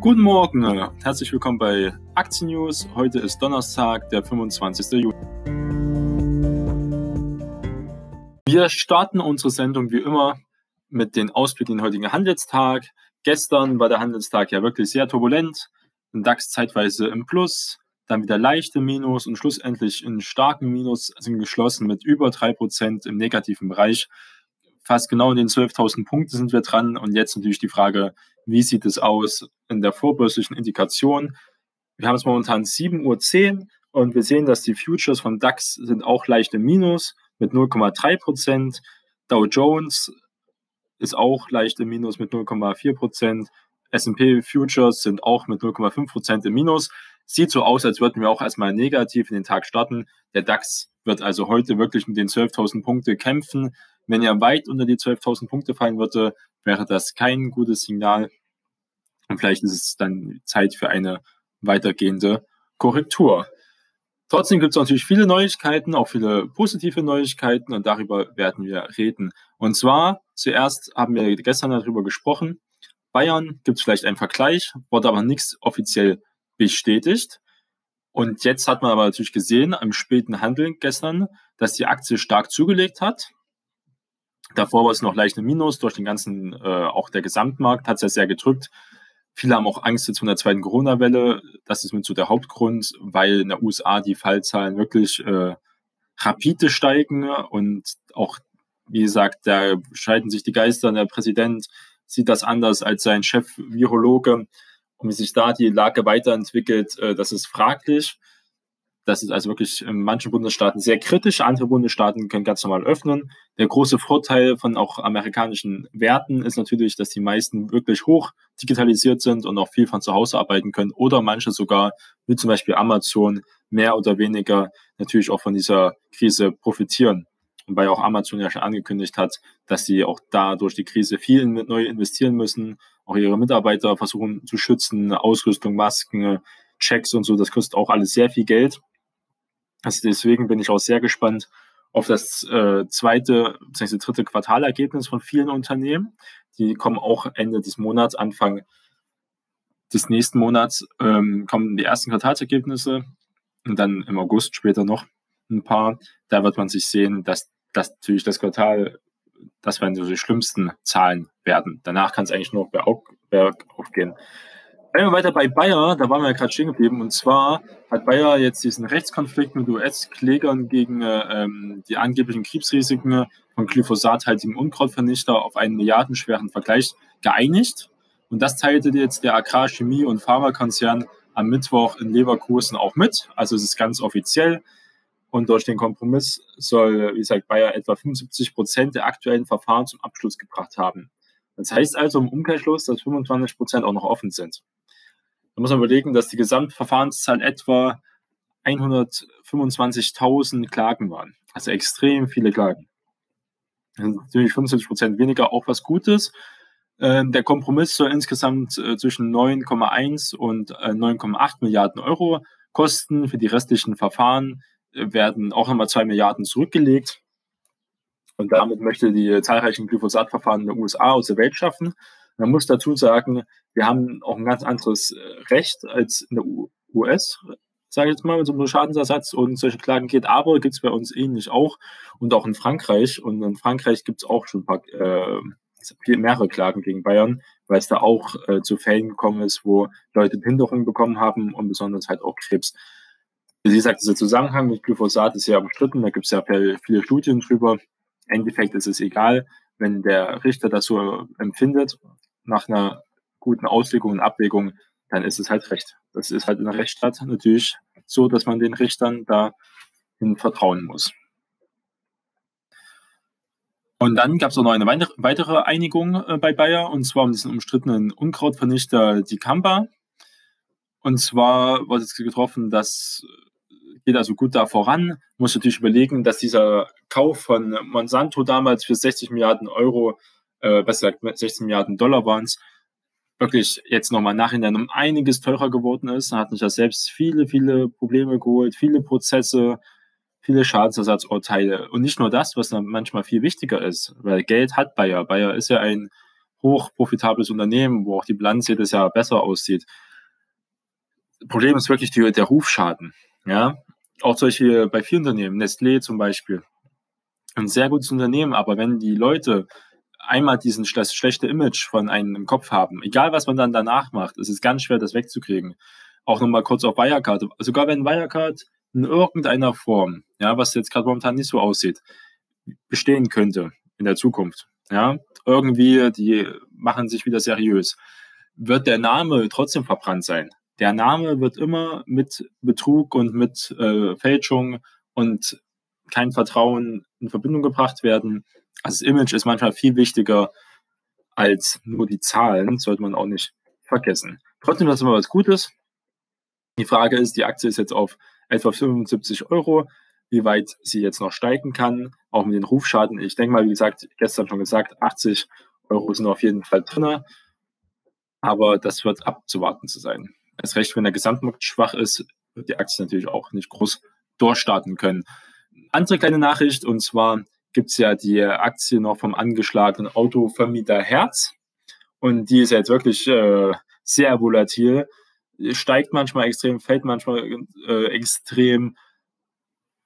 Guten Morgen, herzlich willkommen bei Aktien News. Heute ist Donnerstag, der 25. Juli. Wir starten unsere Sendung wie immer mit den Ausblick in den heutigen Handelstag. Gestern war der Handelstag ja wirklich sehr turbulent. Ein DAX zeitweise im Plus, dann wieder leichte Minus und schlussendlich in starken Minus sind geschlossen mit über 3% im negativen Bereich fast genau in den 12.000 Punkten sind wir dran. Und jetzt natürlich die Frage, wie sieht es aus in der vorbörslichen Indikation? Wir haben es momentan 7.10 Uhr und wir sehen, dass die Futures von DAX sind auch leicht im Minus mit 0,3 Prozent. Dow Jones ist auch leicht im Minus mit 0,4 Prozent. S&P Futures sind auch mit 0,5 Prozent im Minus. Sieht so aus, als würden wir auch erstmal negativ in den Tag starten. Der DAX wird also heute wirklich mit den 12.000 Punkte kämpfen. Wenn er weit unter die 12.000 Punkte fallen würde, wäre das kein gutes Signal. Und vielleicht ist es dann Zeit für eine weitergehende Korrektur. Trotzdem gibt es natürlich viele Neuigkeiten, auch viele positive Neuigkeiten und darüber werden wir reden. Und zwar zuerst haben wir gestern darüber gesprochen. Bayern gibt es vielleicht einen Vergleich, wurde aber nichts offiziell bestätigt. Und jetzt hat man aber natürlich gesehen am späten Handeln gestern, dass die Aktie stark zugelegt hat. Davor war es noch leicht ein Minus durch den ganzen, äh, auch der Gesamtmarkt hat es ja sehr gedrückt. Viele haben auch Angst jetzt von der zweiten Corona-Welle. Das ist mit so der Hauptgrund, weil in der USA die Fallzahlen wirklich äh, rapide steigen und auch, wie gesagt, da scheiden sich die Geister. Der Präsident sieht das anders als sein Chef Virologe. Und wie sich da die Lage weiterentwickelt, äh, das ist fraglich. Das ist also wirklich in manchen Bundesstaaten sehr kritisch. Andere Bundesstaaten können ganz normal öffnen. Der große Vorteil von auch amerikanischen Werten ist natürlich, dass die meisten wirklich hoch digitalisiert sind und auch viel von zu Hause arbeiten können oder manche sogar, wie zum Beispiel Amazon, mehr oder weniger natürlich auch von dieser Krise profitieren. Wobei auch Amazon ja schon angekündigt hat, dass sie auch da durch die Krise viel neu investieren müssen, auch ihre Mitarbeiter versuchen zu schützen, Ausrüstung, Masken, Checks und so, das kostet auch alles sehr viel Geld. Also deswegen bin ich auch sehr gespannt auf das äh, zweite bzw. dritte Quartalergebnis von vielen Unternehmen. Die kommen auch Ende des Monats, Anfang des nächsten Monats ähm, kommen die ersten Quartalsergebnisse und dann im August später noch ein paar. Da wird man sich sehen, dass das natürlich das Quartal, das werden so die schlimmsten Zahlen werden. Danach kann es eigentlich nur bergauf gehen. Bleiben wir weiter bei Bayer, da waren wir ja gerade stehen geblieben. Und zwar hat Bayer jetzt diesen Rechtskonflikt mit US-Klägern gegen äh, ähm, die angeblichen Krebsrisiken von glyphosathaltigen Unkrautvernichter auf einen milliardenschweren Vergleich geeinigt. Und das teilte jetzt der Agrar-, Chemie- und Pharmakonzern am Mittwoch in Leverkusen auch mit. Also es ist ganz offiziell. Und durch den Kompromiss soll, wie gesagt, Bayer etwa 75 Prozent der aktuellen Verfahren zum Abschluss gebracht haben. Das heißt also im Umkehrschluss, dass 25 Prozent auch noch offen sind. Da muss man überlegen, dass die Gesamtverfahrenszahl etwa 125.000 Klagen waren. Also extrem viele Klagen. Sind natürlich 25 Prozent weniger, auch was Gutes. Ähm, der Kompromiss soll insgesamt äh, zwischen 9,1 und 9,8 äh, Milliarden Euro kosten. Für die restlichen Verfahren äh, werden auch nochmal 2 Milliarden zurückgelegt. Und damit möchte die zahlreichen Glyphosat-Verfahren in den USA aus der Welt schaffen. Man muss dazu sagen, wir haben auch ein ganz anderes äh, Recht als in der US, sage ich jetzt mal, wenn es um Schadensersatz und solche Klagen geht, aber gibt es bei uns ähnlich auch und auch in Frankreich. Und in Frankreich gibt es auch schon ein paar, äh, mehrere Klagen gegen Bayern, weil es da auch äh, zu Fällen gekommen ist, wo Leute Behinderungen bekommen haben und besonders halt auch Krebs. Wie gesagt, dieser Zusammenhang mit Glyphosat ist sehr umstritten, da gibt es ja viele Studien drüber. Im Endeffekt ist es egal, wenn der Richter das so empfindet nach einer guten Auslegung und Abwägung, dann ist es halt Recht. Das ist halt in der Rechtsstaat natürlich so, dass man den Richtern dahin vertrauen muss. Und dann gab es auch noch eine weitere Einigung äh, bei Bayer, und zwar um diesen umstrittenen Unkrautvernichter Dicamba. Und zwar wurde es getroffen, dass geht also gut da voran. Muss natürlich überlegen, dass dieser Kauf von Monsanto damals für 60 Milliarden Euro äh, besser gesagt 16 Milliarden Dollar waren es, wirklich jetzt nochmal nachhinein um einiges teurer geworden ist. Da hat sich ja selbst viele, viele Probleme geholt, viele Prozesse, viele Schadensersatzurteile. Und nicht nur das, was dann manchmal viel wichtiger ist, weil Geld hat Bayer. Bayer ist ja ein hochprofitables Unternehmen, wo auch die Bilanz jedes Jahr besser aussieht. Problem ist wirklich die, der Rufschaden. Ja, auch solche bei vielen Unternehmen, Nestlé zum Beispiel, ein sehr gutes Unternehmen, aber wenn die Leute einmal diesen das schlechte Image von einem im Kopf haben, egal was man dann danach macht, es ist ganz schwer, das wegzukriegen. Auch nochmal kurz auf Wirecard. Sogar wenn Wirecard in irgendeiner Form, ja, was jetzt gerade momentan nicht so aussieht, bestehen könnte in der Zukunft, ja, irgendwie, die machen sich wieder seriös, wird der Name trotzdem verbrannt sein. Der Name wird immer mit Betrug und mit äh, Fälschung und kein Vertrauen in Verbindung gebracht werden. Also das Image ist manchmal viel wichtiger als nur die Zahlen, sollte man auch nicht vergessen. Trotzdem, das ist immer was Gutes. Die Frage ist, die Aktie ist jetzt auf etwa 75 Euro, wie weit sie jetzt noch steigen kann, auch mit den Rufschaden. Ich denke mal, wie gesagt, gestern schon gesagt, 80 Euro sind auf jeden Fall drin, aber das wird abzuwarten zu sein. Erst recht, wenn der Gesamtmarkt schwach ist, wird die Aktie natürlich auch nicht groß durchstarten können. Andere kleine Nachricht, und zwar gibt es ja die Aktie noch vom angeschlagenen Autovermieter Herz. Und die ist jetzt wirklich äh, sehr volatil. Steigt manchmal extrem, fällt manchmal äh, extrem.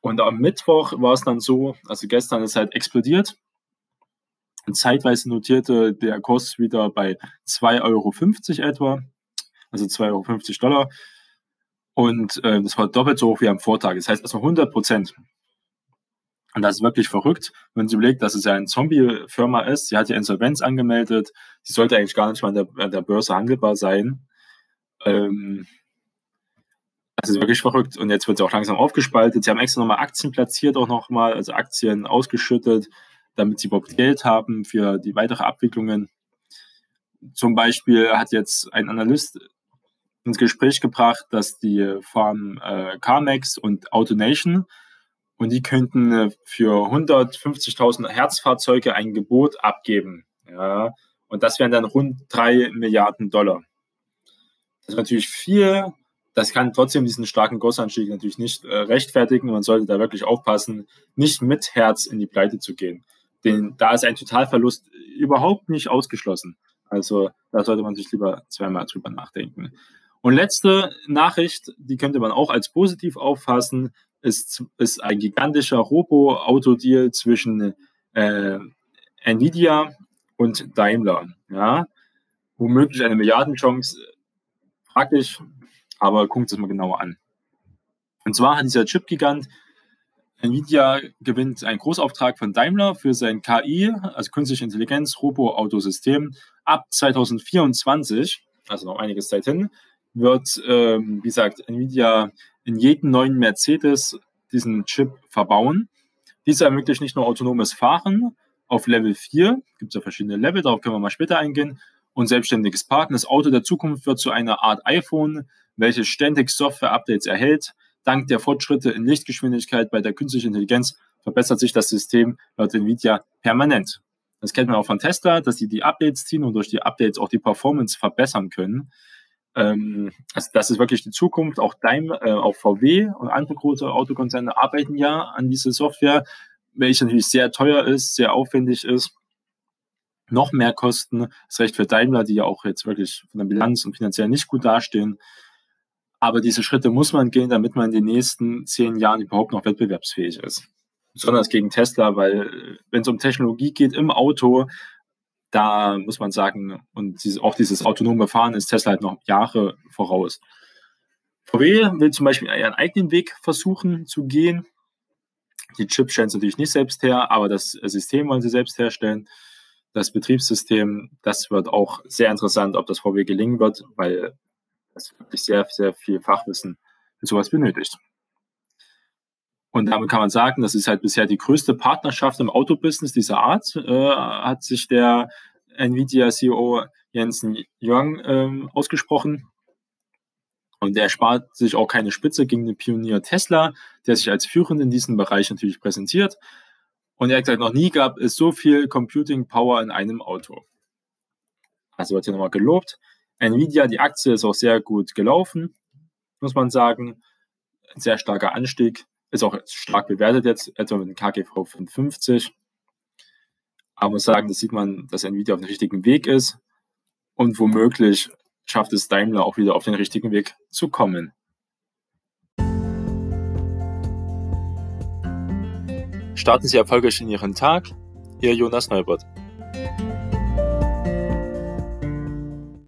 Und am Mittwoch war es dann so, also gestern ist halt explodiert. Zeitweise notierte der Kurs wieder bei 2,50 Euro etwa also 2,50 Euro Dollar. Und äh, das war doppelt so hoch wie am Vortag. Das heißt also 100 Prozent. Und das ist wirklich verrückt, wenn sie überlegt, dass es ja eine Zombie-Firma ist. Sie hat ja Insolvenz angemeldet. Sie sollte eigentlich gar nicht mal an der, an der Börse handelbar sein. Ähm, das ist wirklich verrückt. Und jetzt wird sie auch langsam aufgespaltet. Sie haben extra nochmal Aktien platziert, auch nochmal, also Aktien ausgeschüttet, damit sie überhaupt Geld haben für die weitere Abwicklungen. Zum Beispiel hat jetzt ein Analyst ins Gespräch gebracht, dass die Farm äh, CarMax und AutoNation und die könnten äh, für 150.000 Herzfahrzeuge ein Gebot abgeben. Ja, und das wären dann rund drei Milliarden Dollar. Das ist natürlich viel. Das kann trotzdem diesen starken Kursanstieg natürlich nicht äh, rechtfertigen. Man sollte da wirklich aufpassen, nicht mit Herz in die Pleite zu gehen. Denn da ist ein Totalverlust überhaupt nicht ausgeschlossen. Also da sollte man sich lieber zweimal drüber nachdenken. Und letzte Nachricht, die könnte man auch als positiv auffassen, ist, ist ein gigantischer Robo-Auto-Deal zwischen äh, Nvidia und Daimler. Ja, womöglich eine Milliardenchance, fraglich, aber guckt es mal genauer an. Und zwar hat dieser Chip-Gigant Nvidia gewinnt einen Großauftrag von Daimler für sein KI, also künstliche Intelligenz, Robo-Autosystem. Ab 2024, also noch einiges Zeit hin, wird, ähm, wie gesagt, Nvidia in jedem neuen Mercedes diesen Chip verbauen. Dieser ermöglicht nicht nur autonomes Fahren auf Level 4, gibt es ja verschiedene Level, darauf können wir mal später eingehen, und selbstständiges Parken. Das Auto der Zukunft wird zu einer Art iPhone, welches ständig Software-Updates erhält. Dank der Fortschritte in Lichtgeschwindigkeit bei der künstlichen Intelligenz verbessert sich das System laut Nvidia permanent. Das kennt man auch von Tesla, dass sie die Updates ziehen und durch die Updates auch die Performance verbessern können. Ähm, also das ist wirklich die Zukunft. Auch Daimler, äh, auch VW und andere große Autokonzerne arbeiten ja an dieser Software, welche natürlich sehr teuer ist, sehr aufwendig ist. Noch mehr Kosten, das Recht für Daimler, die ja auch jetzt wirklich von der Bilanz und finanziell nicht gut dastehen. Aber diese Schritte muss man gehen, damit man in den nächsten zehn Jahren überhaupt noch wettbewerbsfähig ist. Besonders gegen Tesla, weil wenn es um Technologie geht im Auto, da muss man sagen, und dieses, auch dieses autonome Fahren ist Tesla halt noch Jahre voraus. VW will zum Beispiel ihren eigenen Weg versuchen zu gehen. Die Chips stellen sie natürlich nicht selbst her, aber das System wollen sie selbst herstellen. Das Betriebssystem, das wird auch sehr interessant, ob das VW gelingen wird, weil es wirklich sehr, sehr viel Fachwissen für sowas benötigt. Und damit kann man sagen, das ist halt bisher die größte Partnerschaft im Autobusiness dieser Art, äh, hat sich der Nvidia-CEO Jensen Young ähm, ausgesprochen. Und er spart sich auch keine Spitze gegen den Pionier Tesla, der sich als führend in diesem Bereich natürlich präsentiert. Und er hat gesagt, noch nie gab es so viel Computing Power in einem Auto. Also wird hier nochmal gelobt. Nvidia, die Aktie ist auch sehr gut gelaufen, muss man sagen. Sehr starker Anstieg ist auch stark bewertet jetzt, etwa mit dem KGV von 50. Aber sagen, das sieht man, dass Nvidia auf dem richtigen Weg ist und womöglich schafft es Daimler auch wieder auf den richtigen Weg zu kommen. Starten Sie erfolgreich in Ihren Tag. Ihr Jonas Neubert.